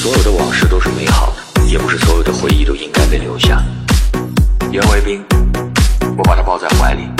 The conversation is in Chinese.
所有的往事都是美好的，也不是所有的回忆都应该被留下。袁维冰，我把他抱在怀里。